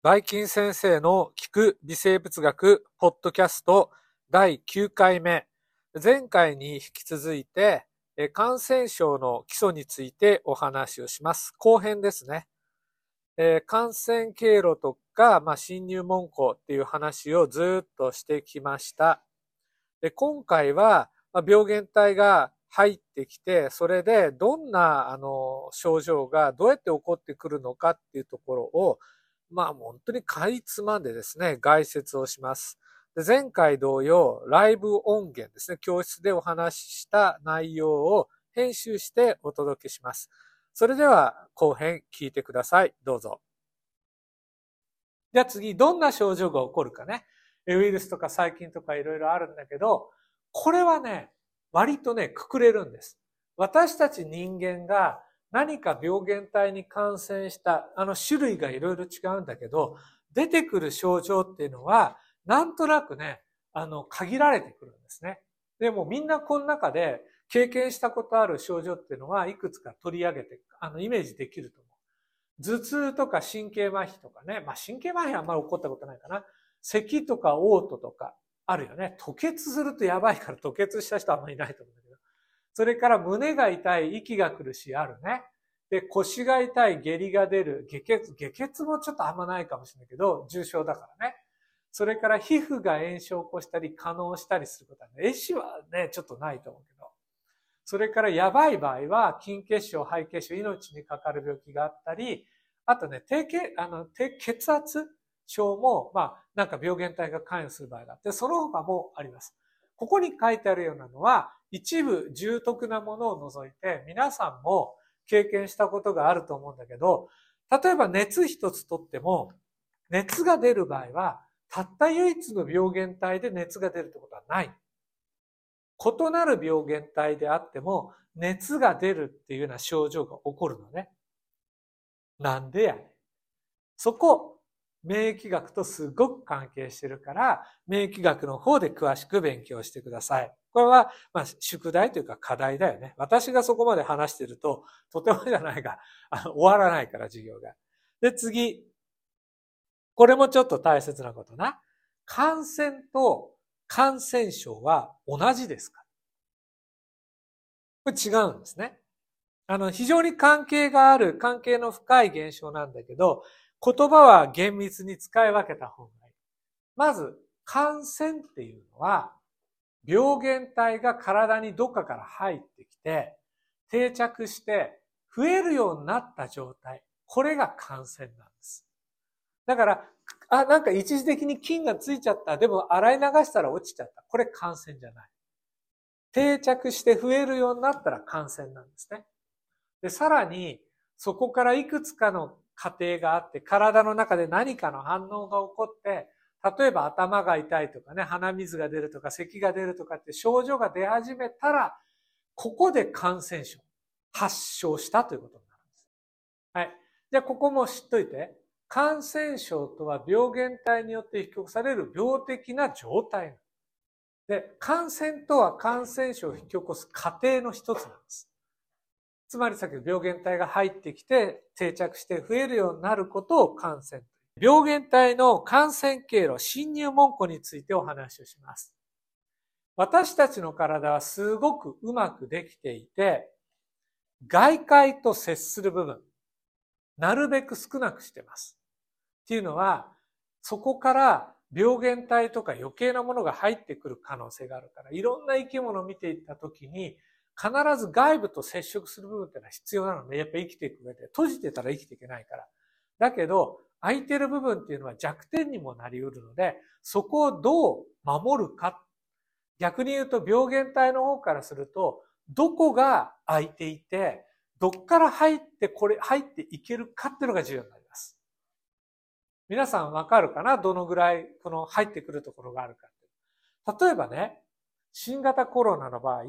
バイキン先生の聞く微生物学ポッドキャスト第9回目。前回に引き続いて、感染症の基礎についてお話をします。後編ですね。感染経路とか、まあ、侵入門戸っていう話をずっとしてきました。今回は、病原体が入ってきて、それでどんなあの症状がどうやって起こってくるのかっていうところをまあ本当にかいつまんでですね、概説をします。で前回同様、ライブ音源ですね、教室でお話しした内容を編集してお届けします。それでは後編聞いてください。どうぞ。じゃあ次、どんな症状が起こるかね。ウイルスとか細菌とかいろいろあるんだけど、これはね、割とね、くくれるんです。私たち人間が何か病原体に感染した、あの種類がいろいろ違うんだけど、出てくる症状っていうのは、なんとなくね、あの、限られてくるんですね。でもみんなこの中で経験したことある症状っていうのはいくつか取り上げて、あの、イメージできると思う。頭痛とか神経麻痺とかね、まあ神経麻痺はあんまり起こったことないかな。咳とか嘔吐とかあるよね。吐血するとやばいから吐血した人はあんまりいないと思う。それから胸が痛い、息が苦しいあるね。で、腰が痛い、下痢が出る、下血、下血もちょっとあんまないかもしれないけど、重症だからね。それから皮膚が炎症を起こしたり、可能したりすることはね、壊死はね、ちょっとないと思うけど。それからやばい場合は、筋血症、肺血症、命にかかる病気があったり、あとね、低血、あの、低血圧症も、まあ、なんか病原体が関与する場合があって、その他もあります。ここに書いてあるようなのは、一部重篤なものを除いて、皆さんも経験したことがあると思うんだけど、例えば熱一つとっても、熱が出る場合は、たった唯一の病原体で熱が出るってことはない。異なる病原体であっても、熱が出るっていうような症状が起こるのね。なんでやねん。そこ、免疫学とすごく関係してるから、免疫学の方で詳しく勉強してください。これは、まあ、宿題というか課題だよね。私がそこまで話してると、とてもじゃないが、あ終わらないから、授業が。で、次。これもちょっと大切なことな。感染と感染症は同じですか？これ違うんですね。あの、非常に関係がある、関係の深い現象なんだけど、言葉は厳密に使い分けた方がいい。まず、感染っていうのは、病原体が体にどっかから入ってきて、定着して増えるようになった状態。これが感染なんです。だから、あ、なんか一時的に菌がついちゃった。でも洗い流したら落ちちゃった。これ感染じゃない。定着して増えるようになったら感染なんですね。で、さらに、そこからいくつかの過程があって、体の中で何かの反応が起こって、例えば頭が痛いとかね、鼻水が出るとか、咳が出るとかって症状が出始めたら、ここで感染症、発症したということになるんです。はい。じゃあ、ここも知っといて。感染症とは病原体によって引き起こされる病的な状態。で、感染とは感染症を引き起こす過程の一つなんです。つまりさっきの病原体が入ってきて定着して増えるようになることを感染。病原体の感染経路、侵入門戸についてお話をします。私たちの体はすごくうまくできていて、外界と接する部分、なるべく少なくしてます。っていうのは、そこから病原体とか余計なものが入ってくる可能性があるから、いろんな生き物を見ていったときに、必ず外部と接触する部分っていうのは必要なので、やっぱ生きていく上で、閉じてたら生きていけないから。だけど、空いてる部分っていうのは弱点にもなり得るので、そこをどう守るか。逆に言うと、病原体の方からすると、どこが空いていて、どっから入ってこれ、入っていけるかっていうのが重要になります。皆さんわかるかな？どのぐらい、この入ってくるところがあるか。例えばね、新型コロナの場合、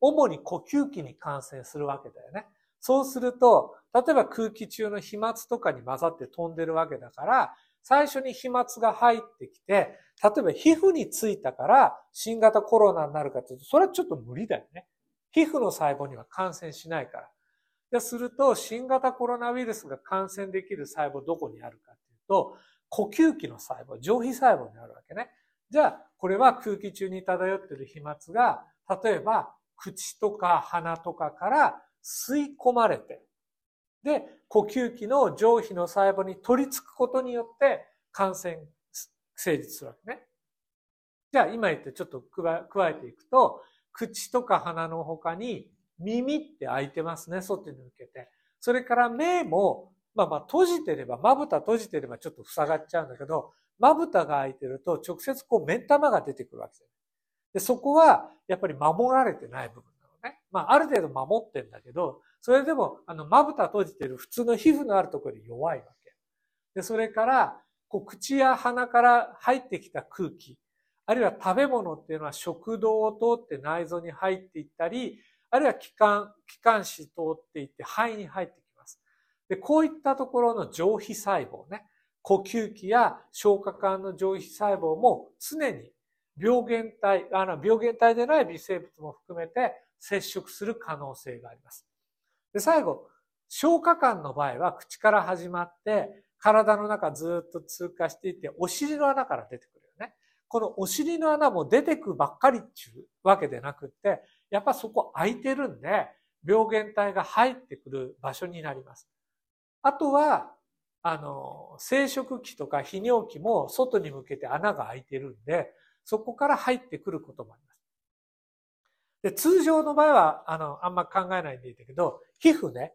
主に呼吸器に感染するわけだよね。そうすると、例えば空気中の飛沫とかに混ざって飛んでるわけだから、最初に飛沫が入ってきて、例えば皮膚についたから新型コロナになるかというと、それはちょっと無理だよね。皮膚の細胞には感染しないから。ですると、新型コロナウイルスが感染できる細胞どこにあるかというと、呼吸器の細胞、上皮細胞になるわけね。じゃあ、これは空気中に漂っている飛沫が、例えば、口とか鼻とかから吸い込まれて、で、呼吸器の上皮の細胞に取り付くことによって感染成立するわけね。じゃあ今言ってちょっと加えていくと、口とか鼻の他に耳って開いてますね、外に向けて。それから目も、まあまあ閉じてれば、まぶた閉じてればちょっと塞がっちゃうんだけど、まぶたが開いてると直接こう目ん玉が出てくるわけです。で、そこはやっぱり守られてない部分なのね。まあある程度守ってんだけど、それでもあのまぶた閉じてる普通の皮膚のあるところで弱いわけ。で、それから、こう口や鼻から入ってきた空気、あるいは食べ物っていうのは食道を通って内臓に入っていったり、あるいは気管、気管支通っていって肺に入ってきます。で、こういったところの上皮細胞ね、呼吸器や消化管の上皮細胞も常に病原体、あの病原体でない微生物も含めて接触する可能性があります。で、最後、消化管の場合は口から始まって体の中ずっと通過していってお尻の穴から出てくるよね。このお尻の穴も出てくばっかりっていうわけでなくって、やっぱそこ空いてるんで、病原体が入ってくる場所になります。あとは、あの、生殖器とか泌尿器も外に向けて穴が開いてるんで、そこから入ってくることもあります。で、通常の場合は、あの、あんま考えないでいいんだけど、皮膚ね、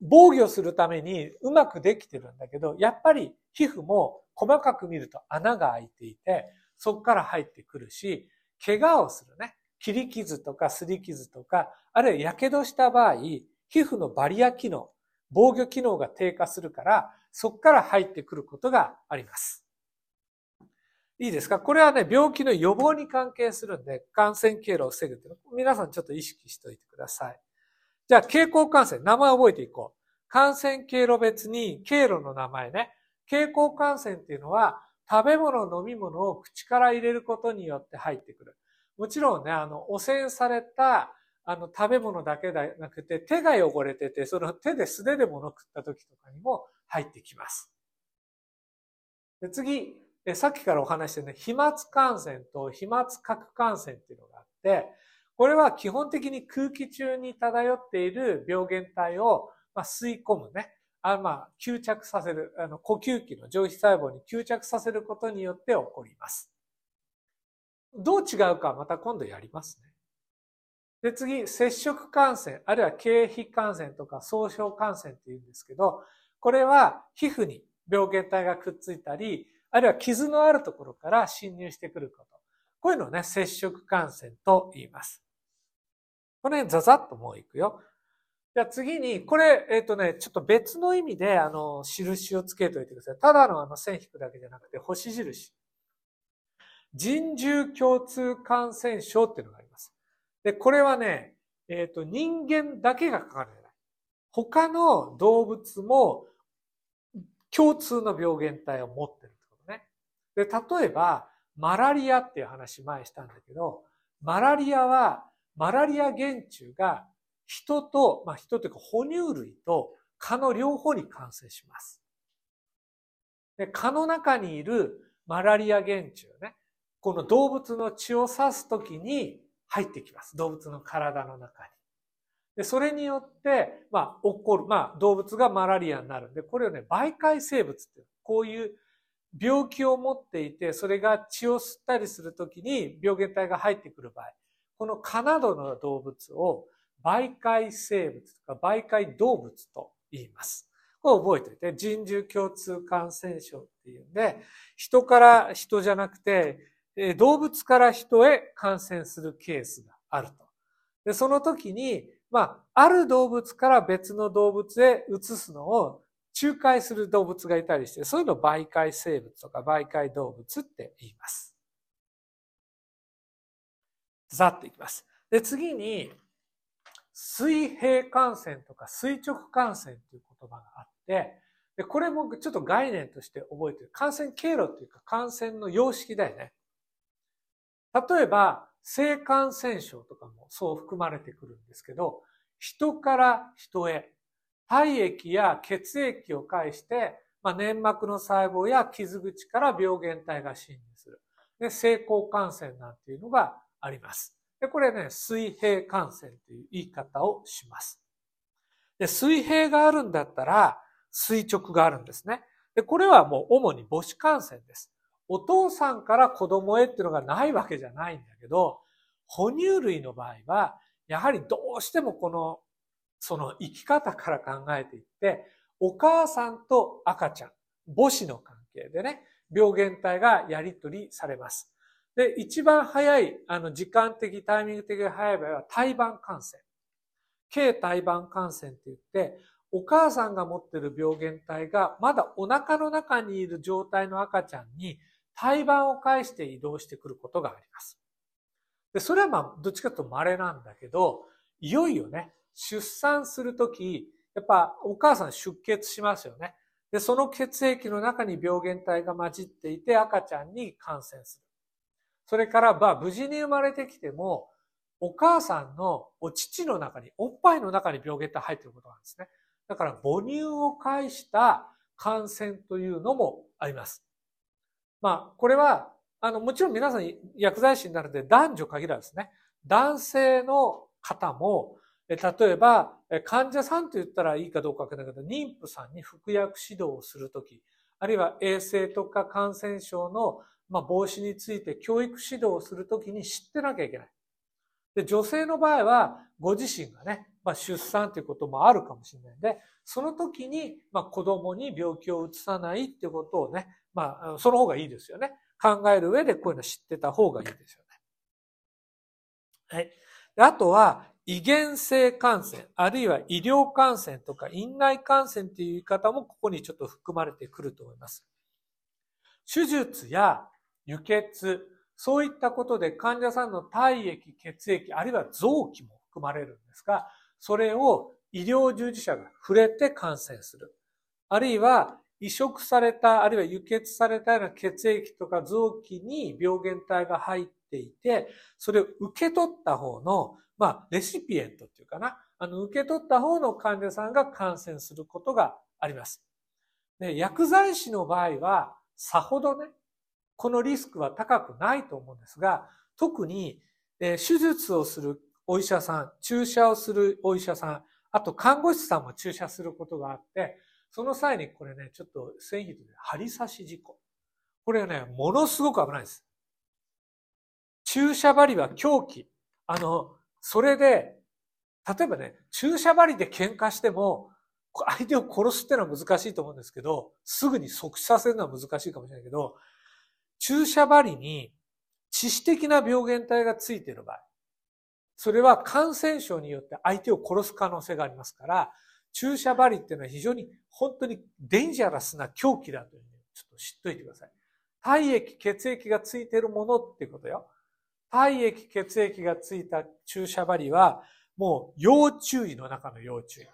防御するためにうまくできてるんだけど、やっぱり皮膚も細かく見ると穴が開いていて、そこから入ってくるし、怪我をするね。切り傷とか擦り傷とか、あるいは火傷した場合、皮膚のバリア機能、防御機能が低下するから、そこから入ってくることがあります。いいですか？これはね、病気の予防に関係するんで、感染経路を防ぐっていうの皆さんちょっと意識しておいてください。じゃあ、経口感染、名前を覚えていこう。感染経路別に経路の名前ね。経口感染っていうのは、食べ物、飲み物を口から入れることによって入ってくる。もちろんね、あの、汚染された、あの、食べ物だけでなくて、手が汚れてて、その手で素手で物食った時とかにも入ってきます。で次、えさっきからお話してね、飛沫感染と飛沫核感染っていうのがあって、これは基本的に空気中に漂っている病原体を、まあ、吸い込むね。あまあ、吸着させる、あの、呼吸器の上皮細胞に吸着させることによって起こります。どう違うかまた今度やりますね。で、次、接触感染、あるいは経皮感染とか総称感染って言うんですけど、これは皮膚に病原体がくっついたり、あるいは傷のあるところから侵入してくること。こういうのをね、接触感染と言います。これ、ね、ザザッともういくよ。じゃあ次に、これ、えっ、ー、とね、ちょっと別の意味で、あの、印をつけといてください。ただのあの線引くだけじゃなくて、星印。人獣共通感染症っていうのがあります。で、これはね、えっ、ー、と、人間だけがかかれない。他の動物も共通の病原体を持ってるってことね。で、例えば、マラリアっていう話前したんだけど、マラリアは、マラリア原虫が人と、まあ人というか哺乳類と蚊の両方に感染します。で蚊の中にいるマラリア原虫ね、この動物の血を刺すときに入ってきます。動物の体の中に。で、それによって、まあ、起こる、まあ、動物がマラリアになるんで、これをね、媒介生物っていう、こういう病気を持っていて、それが血を吸ったりするときに病原体が入ってくる場合、この蚊などの動物を媒介生物とか媒介動物と言います。これ覚えておいて、人獣共通感染症っていうんで、人から人じゃなくて、動物から人へ感染するケースがあると。で、その時に、まあ、ある動物から別の動物へ移すのを仲介する動物がいたりして、そういうのを媒介生物とか媒介動物って言います。ざっといきます。で、次に、水平感染とか垂直感染という言葉があって、で、これもちょっと概念として覚えてる。感染経路っていうか感染の様式だよね。例えば、性感染症とかもそう含まれてくるんですけど、人から人へ、体液や血液を介してまあ、粘膜の細胞や傷口から病原体が侵入する。で、性交感染なんていうのがあります。で、これね、水平感染という言い方をします。で、水平があるんだったら、垂直があるんですね。で、これはもう主に母子感染です。お父さんから子供へっていうのがないわけじゃないんだけど、哺乳類の場合は、やはりどうしてもこの、その生き方から考えていって、お母さんと赤ちゃん、母子の関係でね、病原体がやり取りされます。で、一番早い、あの、時間的、タイミング的に早い場合は、胎盤感染。軽胎盤感染って言って、お母さんが持っている病原体がまだお腹の中にいる状態の赤ちゃんに胎盤を介して移動してくることがあります。で、それはまあ、どっちかというと稀なんだけど、いよいよね、出産するとき、やっぱお母さん出血しますよね。で、その血液の中に病原体が混じっていて赤ちゃんに感染する。それから、まあ、無事に生まれてきても、お母さんのお乳の中に、おっぱいの中に病原体入っていることなんですね。だから母乳を介した感染というのもあります。まあ、これは、あの、もちろん皆さん薬剤師になるので男女限らずね。男性の方も、例えば、患者さんと言ったらいいかどうかわからないけど、妊婦さんに服薬指導をするとき、あるいは衛生とか感染症の、防止について教育指導をするときに知ってなきゃいけない。で、女性の場合は、ご自身がね、まあ、出産ということもあるかもしれないんで、その時に、まあ、子供に病気を移さないっていうことをね、まあ、その方がいいですよね。考える上でこういうの知ってた方がいいですよね。はい。あとは、遺伝性感染、あるいは医療感染とか院内感染という言い方もここにちょっと含まれてくると思います。手術や輸血、そういったことで患者さんの体液、血液、あるいは臓器も含まれるんですが、それを医療従事者が触れて感染する。あるいは移植された、あるいは輸血されたような血液とか臓器に病原体が入っていて、それを受け取った方の、まあ、レシピエントっていうかな、あの、受け取った方の患者さんが感染することがあります。で、薬剤師の場合は、さほどね、このリスクは高くないと思うんですが、特に、え手術をするお医者さん、注射をするお医者さん、あと看護師さんも注射することがあって、その際にこれね、ちょっと繊維で針刺し事故。これはね、ものすごく危ないです。注射針は狂気。あの、それで、例えばね、注射針で喧嘩しても、相手を殺すってのは難しいと思うんですけど、すぐに即死させるのは難しいかもしれないけど、注射針に致死的な病原体がついている場合、それは感染症によって相手を殺す可能性がありますから、注射針っていうのは非常に本当にデンジャラスな狂気だというふうにちょっと知っといてください。体液、血液がついてるものっていうことよ。体液、血液がついた注射針はもう要注意の中の要注意。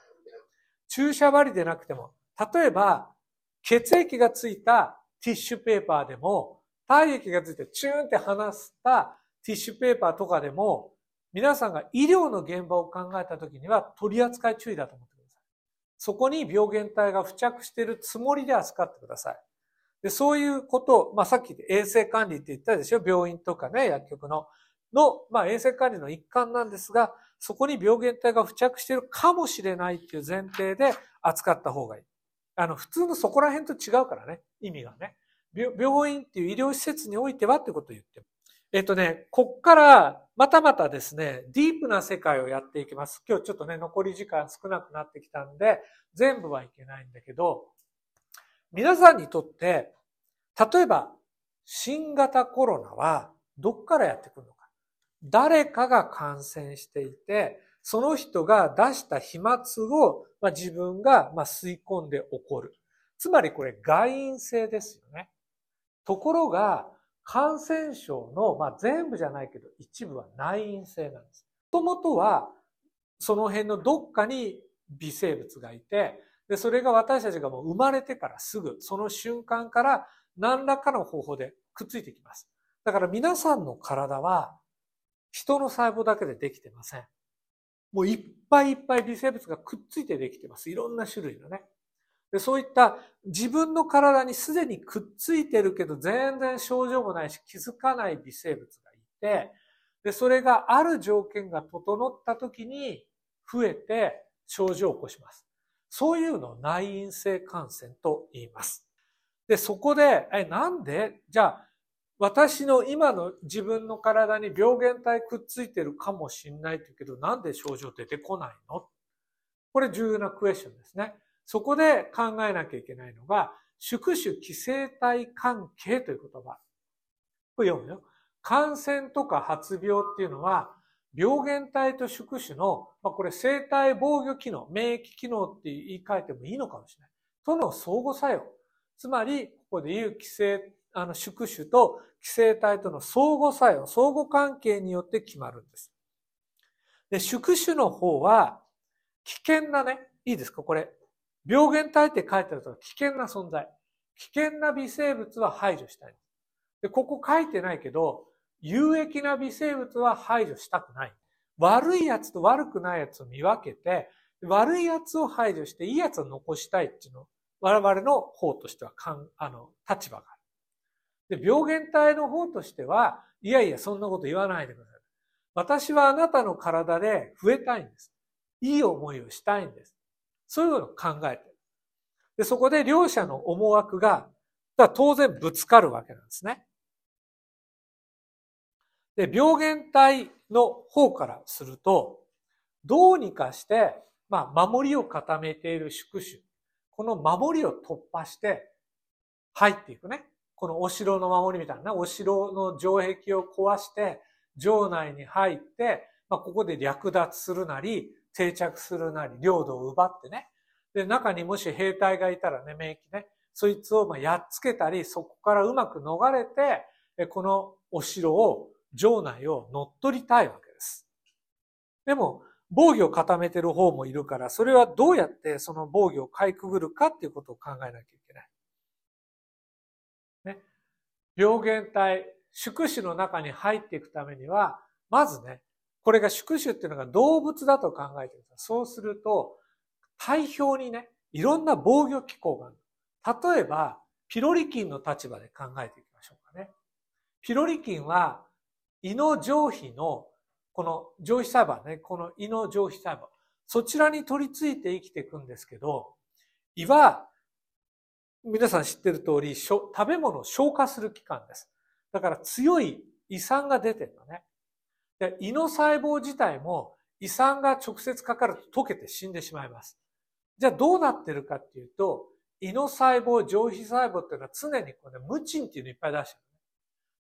注射針でなくても、例えば血液がついたティッシュペーパーでも体液がついてチューンって離したティッシュペーパーとかでも、皆さんが医療の現場を考えたときには取り扱い注意だと思って。そこに病原体が付着しているつもりで扱ってください。で、そういうことを、まあ、さっき衛生管理って言ったでしょ？病院とかね、薬局の、の、まあ、衛生管理の一環なんですが、そこに病原体が付着しているかもしれないっていう前提で扱った方がいい。あの、普通のそこら辺と違うからね、意味がね。病院っていう医療施設においてはってことを言ってえっとね、こっからまたまたですね、ディープな世界をやっていきます。今日ちょっとね、残り時間少なくなってきたんで、全部はいけないんだけど、皆さんにとって、例えば、新型コロナはどっからやってくるのか。誰かが感染していて、その人が出した飛沫を、まあ、自分が、まあ、吸い込んで起こる。つまりこれ外因性ですよね。ところが、感染症の、まあ、全部じゃないけど、一部は内因性なんです。もともとは、その辺のどっかに微生物がいて、で、それが私たちがもう生まれてからすぐ、その瞬間から何らかの方法でくっついてきます。だから皆さんの体は、人の細胞だけでできてません。もういっぱいいっぱい微生物がくっついてできてます。いろんな種類のね。でそういった自分の体にすでにくっついてるけど全然症状もないし気づかない微生物がいて、で、それがある条件が整った時に増えて症状を起こします。そういうのを内因性感染と言います。で、そこで、え、なんで？じゃあ、私の今の自分の体に病原体くっついてるかもしんないけど、なんで症状出てこないの？これ重要なクエスチョンですね。そこで考えなきゃいけないのが、宿主寄生体関係という言葉。これ読むよ。感染とか発病っていうのは、病原体と宿主の、まあ、これ生体防御機能、免疫機能って言い換えてもいいのかもしれない。との相互作用。つまり、ここで言う寄生、あの、宿主と寄生体との相互作用、相互関係によって決まるんです。で、宿主の方は、危険なね、いいですか？これ、病原体って書いてあると危険な存在。危険な微生物は排除したい。で、ここ書いてないけど、有益な微生物は排除したくない。悪いやつと悪くないやつを見分けて、悪いやつを排除していいやつを残したいっていうの、我々の方としてはかん、あの、立場がある。で、病原体の方としては、いやいや、そんなこと言わないでください。私はあなたの体で増えたいんです。いい思いをしたいんです。そういうのを考えてる。で、そこで両者の思惑が、当然ぶつかるわけなんですね。で、病原体の方からすると、どうにかして、まあ、守りを固めている宿主。この守りを突破して、入っていくね。このお城の守りみたいな、お城の城壁を壊して、城内に入って、まあ、ここで略奪するなり、定着するなり、領土を奪ってね。で、中にもし兵隊がいたらね、免疫ね、そいつをまあやっつけたり、そこからうまく逃れて、このお城を、城内を乗っ取りたいわけです。でも、防御を固めてる方もいるから、それはどうやってその防御をかいくぐるかっていうことを考えなきゃいけない。ね。病原体、宿主の中に入っていくためには、まずね、これが宿主っていうのが動物だと考えてください。そうすると、体表にね、いろんな防御機構がある。例えば、ピロリ菌の立場で考えていきましょうかね。ピロリ菌は、胃の上皮の、この上皮細胞ね、この胃の上皮細胞、そちらに取り付いて生きていくんですけど、胃は、皆さん知ってる通り、食べ物を消化する器官です。だから強い胃酸が出てるのね。で胃の細胞自体も胃酸が直接かかると溶けて死んでしまいます。じゃあどうなってるかっていうと、胃の細胞、上皮細胞っていうのは常にこのムチンっていうのいっぱい出して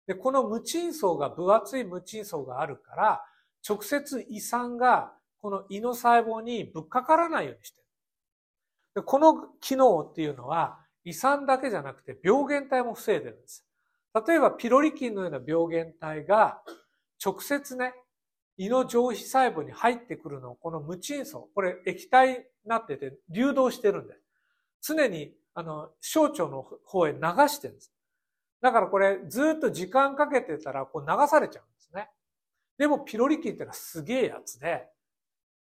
る、で、このムチン層が、分厚いムチン層があるから、直接胃酸がこの胃の細胞にぶっかからないようにしてる。でこの機能っていうのは、胃酸だけじゃなくて病原体も防いでるんです。例えばピロリ菌のような病原体が直接ね、胃の上皮細胞に入ってくるのを、この無鎮層、これ液体になってて流動してるんです。常に、あの、小腸の方へ流してるんです。だからこれずっと時間かけてたらこう流されちゃうんですね。でもピロリ菌ってのはすげえやつで、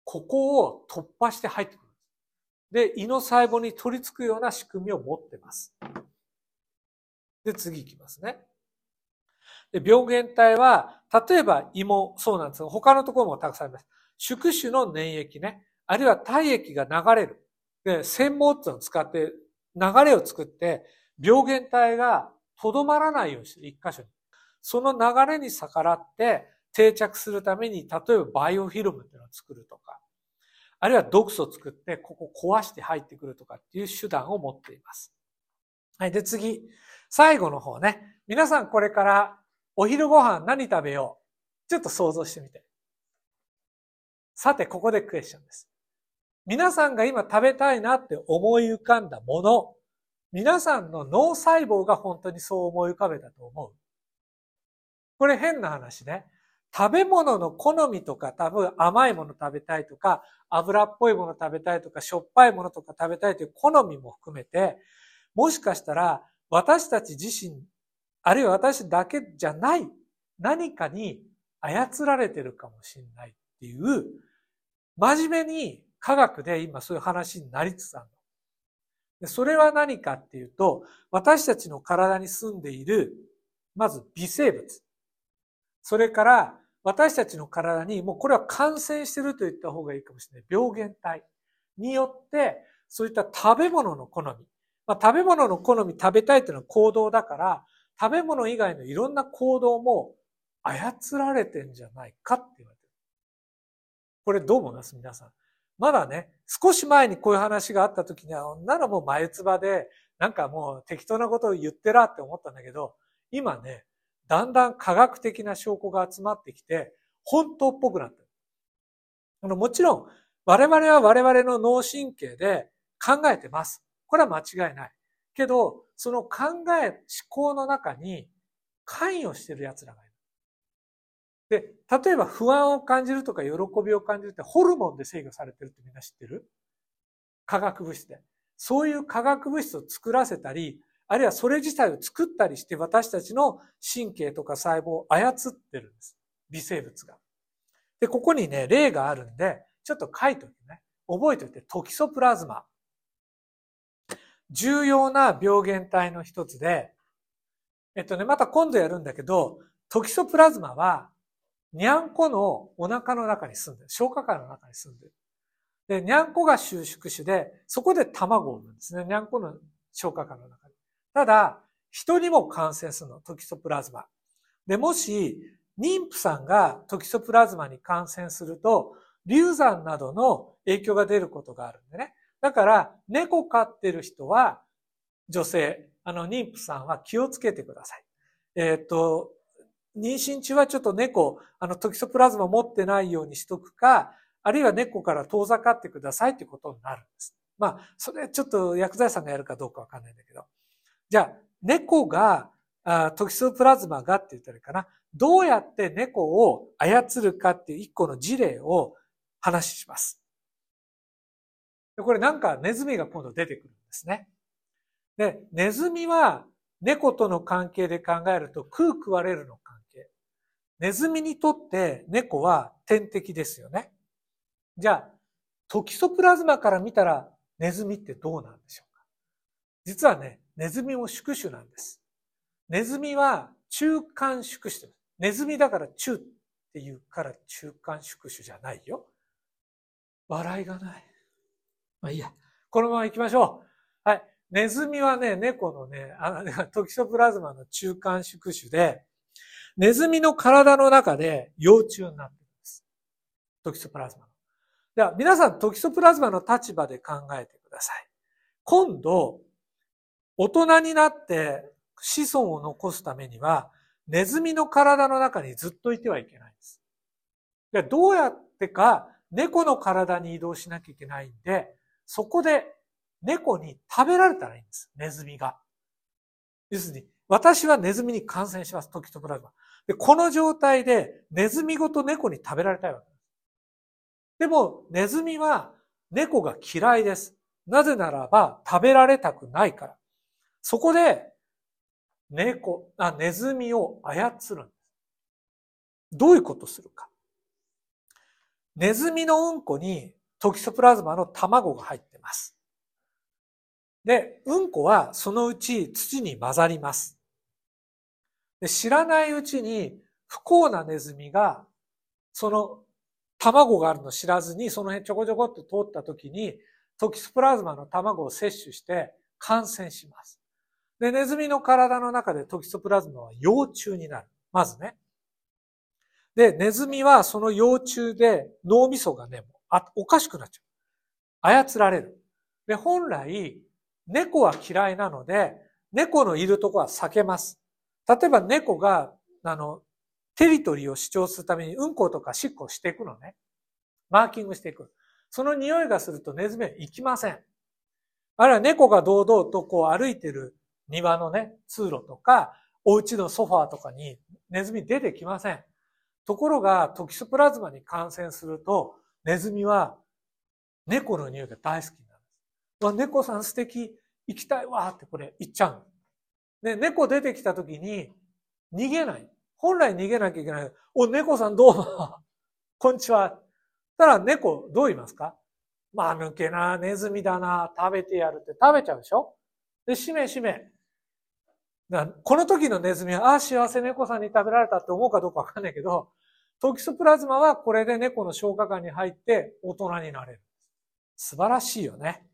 ここを突破して入ってくるんです。で、胃の細胞に取り付くような仕組みを持ってます。で、次いきますね。で病原体は、例えば胃もそうなんですが、他のところもたくさんあります。宿主の粘液ね、あるいは体液が流れる。で、繊毛っていうのを使って流れを作って、病原体がとどまらないようにする、一箇所に。その流れに逆らって定着するために、例えばバイオフィルムっていうのを作るとか、あるいは毒素を作ってここ壊して入ってくるとかっていう手段を持っています。はい。で、次。最後の方ね。皆さんこれからお昼ご飯何食べようちょっと想像してみて。さて、ここでクエスチョンです。皆さんが今食べたいなって思い浮かんだもの、皆さんの脳細胞が本当にそう思い浮かべたと思う。これ変な話ね。食べ物の好みとか多分甘いもの食べたいとか油っぽいもの食べたいとかしょっぱいものとか食べたいという好みも含めてもしかしたら私たち自身あるいは私だけじゃない何かに操られてるかもしれないっていう、真面目に科学で今そういう話になりつつあるの。それは何かっていうと、私たちの体に住んでいる、まず微生物。それから、私たちの体に、もうこれは感染してると言った方がいいかもしれない。病原体によって、そういった食べ物の好み。まあ、食べ物の好み食べたいというのは行動だから、食べ物以外のいろんな行動も操られてんじゃないかって言われてる。これどう思います？皆さん。まだね、少し前にこういう話があった時には、女のもう眉唾で、なんかもう適当なことを言ってらって思ったんだけど、今ね、だんだん科学的な証拠が集まってきて、本当っぽくなってる。あの、もちろん、我々は我々の脳神経で考えてます。これは間違いない。けど、その考え、思考の中に関与してる奴らがいる。で、例えば不安を感じるとか喜びを感じるってホルモンで制御されてるってみんな知ってる？化学物質で。そういう化学物質を作らせたり、あるいはそれ自体を作ったりして私たちの神経とか細胞を操ってるんです。微生物が。で、ここにね、例があるんで、ちょっと書いておいてね。覚えておいて、トキソプラズマ。重要な病原体の一つで、えっとね、また今度やるんだけど、トキソプラズマはにゃんこのお腹の中に住んでる。消化管の中に住んでる。で、にゃんこが収縮種で、そこで卵を産むんですね。にゃんこの消化管の中に。ただ、人にも感染するの、トキソプラズマ。で、もし、妊婦さんがトキソプラズマに感染すると、流産などの影響が出ることがあるんでね。だから、猫飼ってる人は、女性、あの、妊婦さんは気をつけてください。えっ、と、妊娠中はちょっと猫、あの、トキソプラズマ持ってないようにしとくか、あるいは猫から遠ざかってくださいってことになるんです。まあ、それちょっと薬剤師さんがやるかどうかわかんないんだけど。じゃあ、猫が、あトキソプラズマがって言ったらいいかな。どうやって猫を操るかっていう一個の事例を話します。これなんかネズミが今度出てくるんですね。で、ネズミは猫との関係で考えると食う食われるの関係ネズミにとって猫は天敵ですよね。じゃあ、トキソプラズマから見たらネズミってどうなんでしょうか実はね、ネズミも宿主なんです。ネズミは中間宿主です。ネズミだから中っていうから中間宿主じゃないよ。笑いがない。まあいいや。このまま行きましょう。はい。ネズミはね、猫のね、あのトキソプラズマの中間宿主で、ネズミの体の中で幼虫になっています。トキソプラズマの。では、皆さんトキソプラズマの立場で考えてください。今度、大人になって子孫を残すためには、ネズミの体の中にずっといてはいけないんです。でどうやってか猫の体に移動しなきゃいけないんで、そこで猫に食べられたらいいんです。ネズミが。要するに、私はネズミに感染します。トキソプラズマ。で、この状態でネズミごと猫に食べられたいわけです。でも、ネズミは猫が嫌いです。なぜならば食べられたくないから。そこで、猫、あ、ネズミを操るんです。どういうことするか。ネズミのうんこにトキソプラズマの卵が入ってます。で、うんこはそのうち土に混ざります。で知らないうちに不幸なネズミが、その卵があるの知らずに、その辺ちょこちょこっと通った時に、トキスプラズマの卵を摂取して感染します。で、ネズミの体の中でトキソプラズマは幼虫になる。まずね。で、ネズミはその幼虫で脳みそがね、あおかしくなっちゃう。操られる。で、本来、猫は嫌いなので、猫のいるとこは避けます。例えば猫が、あの、テリトリーを主張するためにうんことかしっこしていくのね。マーキングしていく。その匂いがするとネズミは行きません。あるいは猫が堂々とこう歩いてる庭のね、通路とか、お家のソファーとかにネズミ出てきません。ところが、トキソプラズマに感染すると、ネズミは猫の匂いが大好きなんです。わ、猫さん素敵、行きたいわってこれ言っちゃうで、猫出てきた時に逃げない。本来逃げなきゃいけない。お、猫さんどうも。こんにちは。たら猫どう言いますか？まあ抜けな、ネズミだな、食べてやるって食べちゃうでしょ？で、しめしめ。この時のネズミは、ああ、幸せ猫さんに食べられたって思うかどうかわかんないけど、トキソプラズマはこれで猫の消化管に入って大人になれる。素晴らしいよね。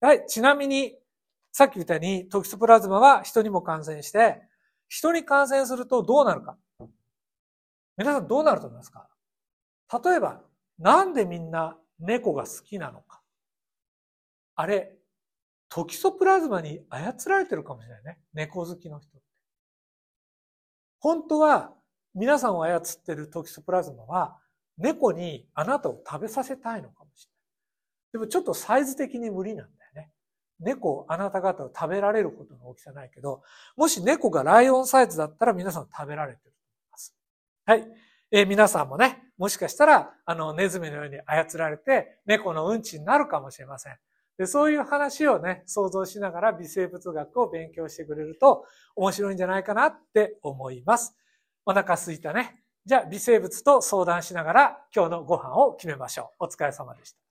はい。ちなみに、さっき言ったようにトキソプラズマは人にも感染して、人に感染するとどうなるか。皆さんどうなると思いますか？例えば、なんでみんな猫が好きなのか。あれ、トキソプラズマに操られてるかもしれないね。猫好きの人。本当は皆さんを操っているトキソプラズマは猫にあなたを食べさせたいのかもしれない。でもちょっとサイズ的に無理なんだよね。猫、あなた方を食べられることの大きさないけど、もし猫がライオンサイズだったら皆さん食べられてると思います。はい。えー、皆さんもね、もしかしたら、あの、ネズミのように操られて、猫のうんちになるかもしれません。で、そういう話をね、想像しながら微生物学を勉強してくれると面白いんじゃないかなって思います。お腹すいたね。じゃあ微生物と相談しながら今日のご飯を決めましょう。お疲れ様でした。